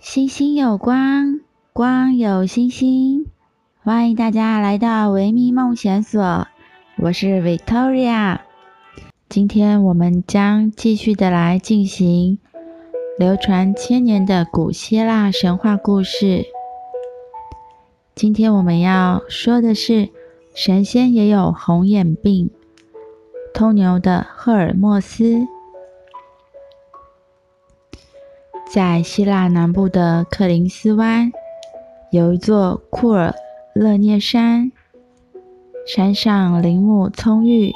星星有光，光有星星。欢迎大家来到维密梦想所，我是 Victoria。今天我们将继续的来进行流传千年的古希腊神话故事。今天我们要说的是神仙也有红眼病，偷牛的赫尔墨斯。在希腊南部的克林斯湾，有一座库尔勒涅山，山上林木葱郁，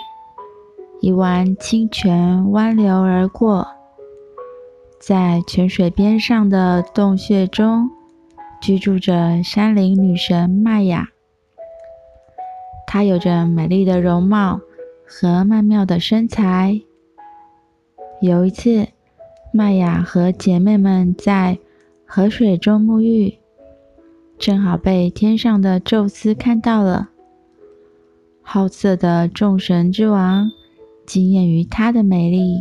一湾清泉湾流而过。在泉水边上的洞穴中，居住着山林女神麦雅。她有着美丽的容貌和曼妙的身材。有一次，麦雅和姐妹们在河水中沐浴，正好被天上的宙斯看到了。好色的众神之王惊艳于她的美丽，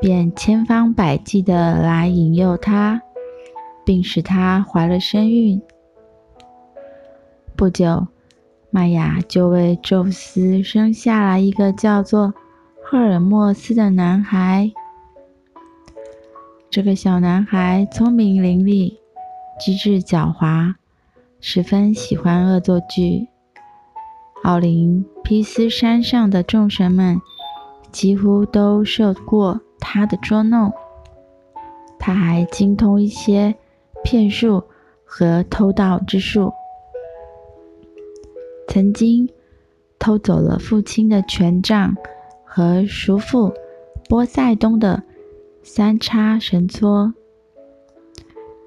便千方百计地来引诱她，并使她怀了身孕。不久，麦雅就为宙斯生下了一个叫做赫尔墨斯的男孩。这个小男孩聪明伶俐，机智狡猾，十分喜欢恶作剧。奥林匹斯山上的众神们几乎都受过他的捉弄。他还精通一些骗术和偷盗之术，曾经偷走了父亲的权杖和叔父波塞冬的三叉神搓。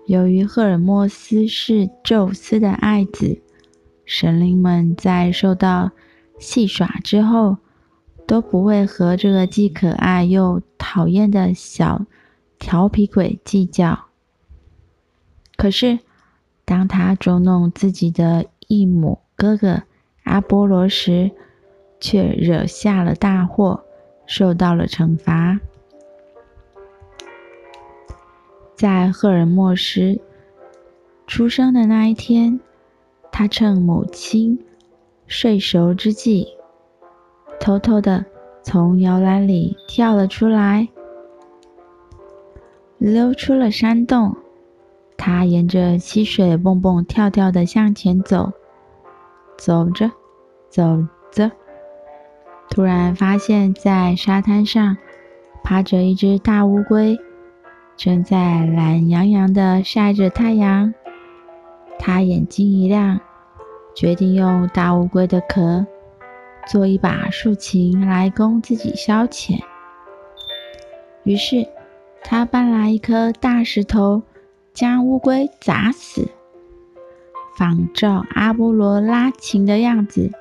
由于赫尔墨斯是宙斯的爱子，神灵们在受到戏耍之后，都不会和这个既可爱又讨厌的小调皮鬼计较。可是，当他捉弄自己的异母哥哥阿波罗时，却惹下了大祸，受到了惩罚。在赫尔墨斯出生的那一天，他趁母亲睡熟之际，偷偷的从摇篮里跳了出来，溜出了山洞。他沿着溪水蹦蹦跳跳地向前走，走着走着，突然发现，在沙滩上趴着一只大乌龟。正在懒洋洋地晒着太阳，他眼睛一亮，决定用大乌龟的壳做一把竖琴来供自己消遣。于是，他搬来一颗大石头，将乌龟砸死，仿照阿波罗拉琴的样子，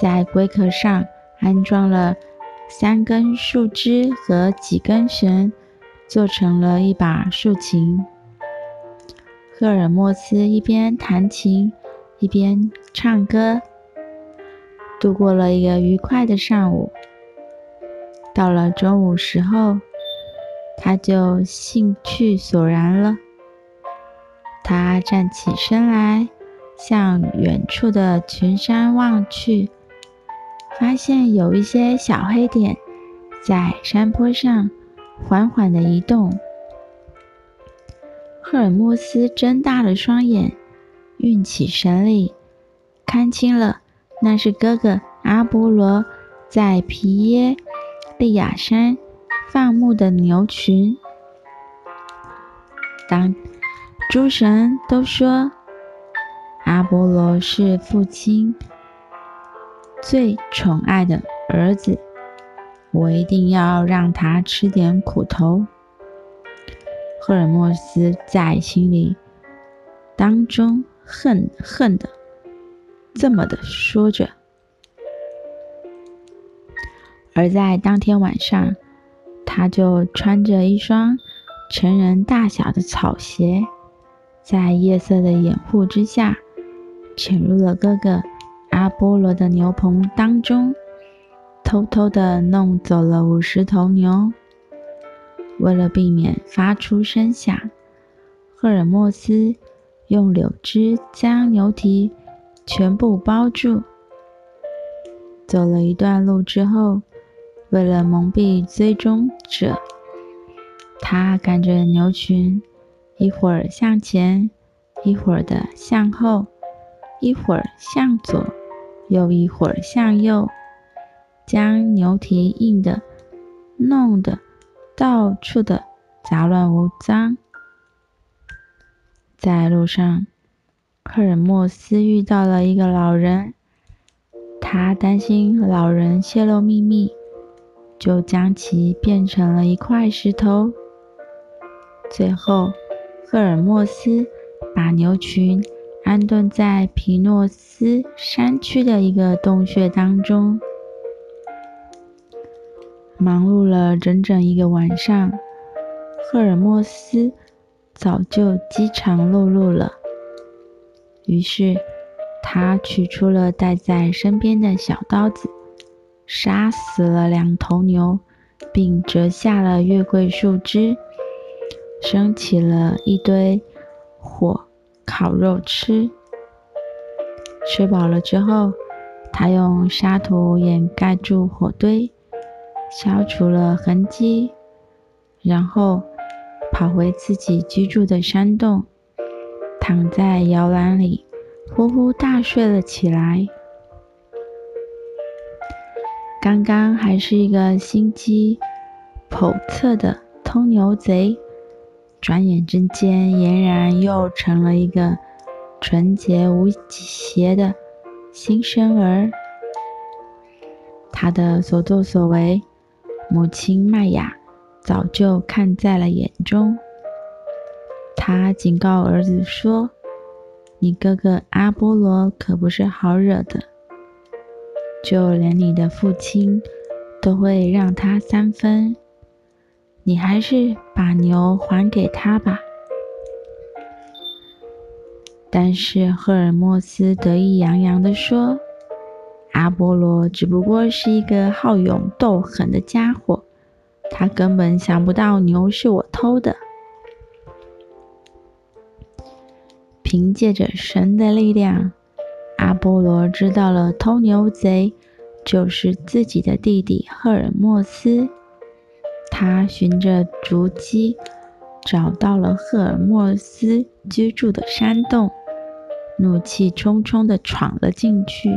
在龟壳上安装了三根树枝和几根绳。做成了一把竖琴。赫尔墨斯一边弹琴，一边唱歌，度过了一个愉快的上午。到了中午时候，他就兴趣索然了。他站起身来，向远处的群山望去，发现有一些小黑点在山坡上。缓缓的移动。赫尔墨斯睁大了双眼，运起神力，看清了，那是哥哥阿波罗在皮耶利亚山放牧的牛群。当诸神都说阿波罗是父亲最宠爱的儿子。我一定要让他吃点苦头。赫尔墨斯在心里当中恨恨的这么的说着。而在当天晚上，他就穿着一双成人大小的草鞋，在夜色的掩护之下，潜入了哥哥阿波罗的牛棚当中。偷偷地弄走了五十头牛。为了避免发出声响，赫尔墨斯用柳枝将牛蹄全部包住。走了一段路之后，为了蒙蔽追踪者，他赶着牛群，一会儿向前，一会儿的向后，一会儿向左，又一会儿向右，将牛蹄印的弄得到处的杂乱无章。在路上，赫尔墨斯遇到了一个老人。他担心老人泄露秘密，就将其变成了一块石头。最后，赫尔墨斯把牛群安顿在皮诺斯山区的一个洞穴当中。忙碌了整整一个晚上，赫尔墨斯早就饥肠辘辘了。于是，他取出了带在身边的小刀子，杀死了两头牛，并折下了月桂树枝，生起了一堆火烤肉吃。吃饱了之后，他用沙土掩盖住火堆，消除了痕迹，然后跑回自己居住的山洞，躺在摇篮里。呼呼大睡了起来。刚刚还是一个心机叵测的偷牛贼，转眼之间俨然又成了一个纯洁无邪的新生儿。他的所作所为，母亲麦雅早就看在了眼中。他警告儿子说。你哥哥阿波罗可不是好惹的，就连你的父亲都会让他三分。你还是把牛还给他吧。但是赫尔墨斯得意洋洋地说：“阿波罗只不过是一个好勇斗狠的家伙，他根本想不到牛是我偷的。”凭借着神的力量，阿波罗知道了偷牛贼就是自己的弟弟赫尔墨斯。他循着足迹找到了赫尔墨斯居住的山洞，怒气冲冲地闯了进去。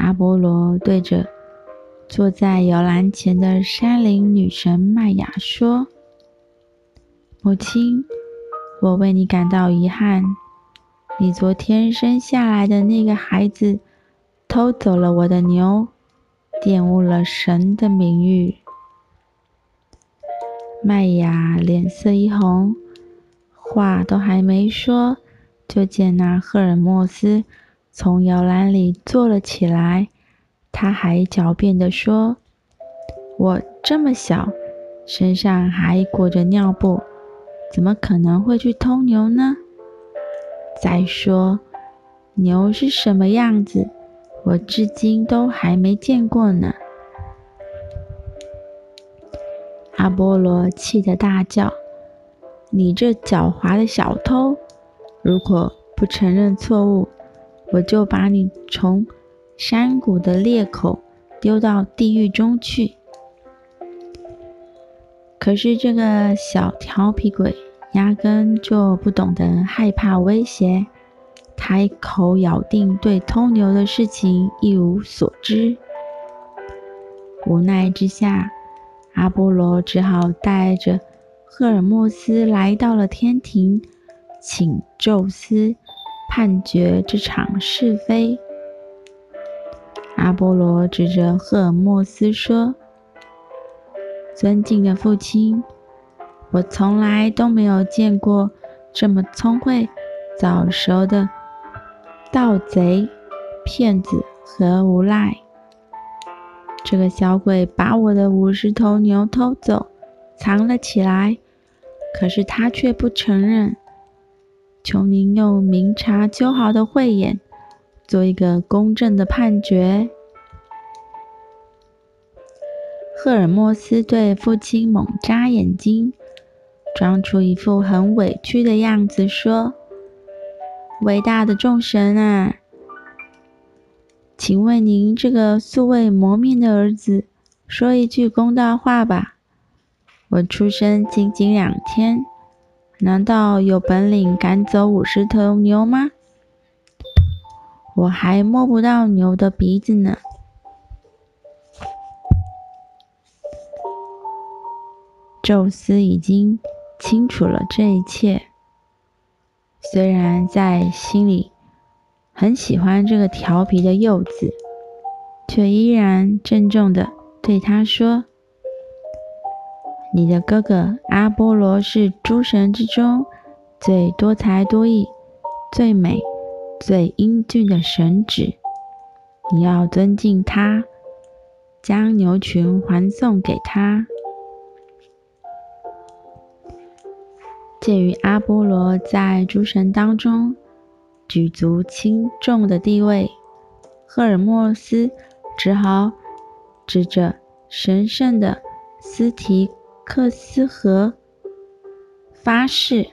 阿波罗对着坐在摇篮前的山林女神麦雅说：“母亲。”我为你感到遗憾，你昨天生下来的那个孩子偷走了我的牛，玷污了神的名誉。麦雅脸色一红，话都还没说，就见那赫尔墨斯从摇篮里坐了起来，他还狡辩地说：“我这么小，身上还裹着尿布。”怎么可能会去偷牛呢？再说，牛是什么样子，我至今都还没见过呢。阿波罗气得大叫：“你这狡猾的小偷！如果不承认错误，我就把你从山谷的裂口丢到地狱中去。”可是这个小调皮鬼压根就不懂得害怕威胁，他一口咬定对偷牛的事情一无所知。无奈之下，阿波罗只好带着赫尔墨斯来到了天庭，请宙斯判决这场是非。阿波罗指着赫尔墨斯说。尊敬的父亲，我从来都没有见过这么聪慧、早熟的盗贼、骗子和无赖。这个小鬼把我的五十头牛偷走，藏了起来，可是他却不承认。求您用明察秋毫的慧眼，做一个公正的判决。赫尔墨斯对父亲猛眨眼睛，装出一副很委屈的样子，说：“伟大的众神啊，请为您这个素未谋面的儿子说一句公道话吧。我出生仅仅两天，难道有本领赶走五十头牛吗？我还摸不到牛的鼻子呢。”宙斯已经清楚了这一切，虽然在心里很喜欢这个调皮的幼子，却依然郑重地对他说：“你的哥哥阿波罗是诸神之中最多才多艺、最美、最英俊的神祇，你要尊敬他，将牛群还送给他。”鉴于阿波罗在诸神当中举足轻重的地位，赫尔墨斯只好指着神圣的斯提克斯河发誓，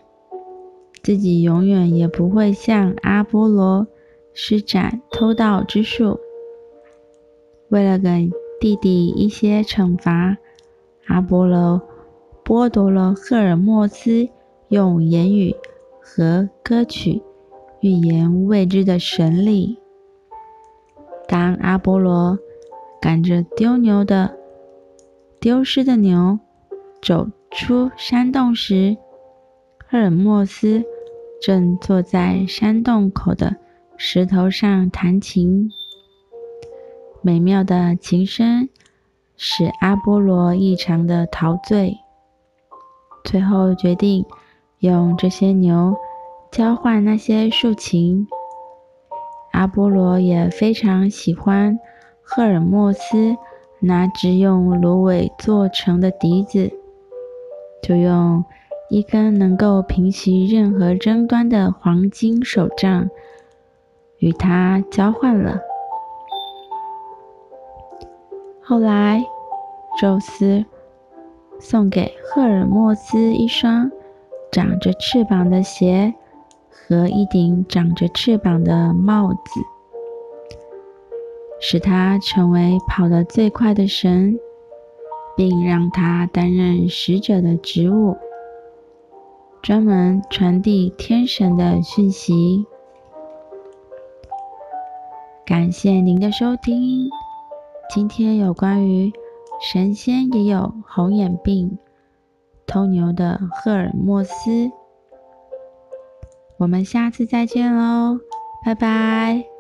自己永远也不会向阿波罗施展偷盗之术。为了给弟弟一些惩罚，阿波罗剥夺了赫尔墨斯。用言语和歌曲预言未知的神力。当阿波罗赶着丢牛的丢失的牛走出山洞时，赫尔墨斯正坐在山洞口的石头上弹琴。美妙的琴声使阿波罗异常的陶醉，最后决定。用这些牛交换那些竖琴，阿波罗也非常喜欢赫尔墨斯拿只用芦苇做成的笛子，就用一根能够平息任何争端的黄金手杖与他交换了。后来，宙斯送给赫尔墨斯一双。长着翅膀的鞋和一顶长着翅膀的帽子，使他成为跑得最快的神，并让他担任使者的职务，专门传递天神的讯息。感谢您的收听，今天有关于神仙也有红眼病。偷牛的赫尔墨斯，我们下次再见喽，拜拜。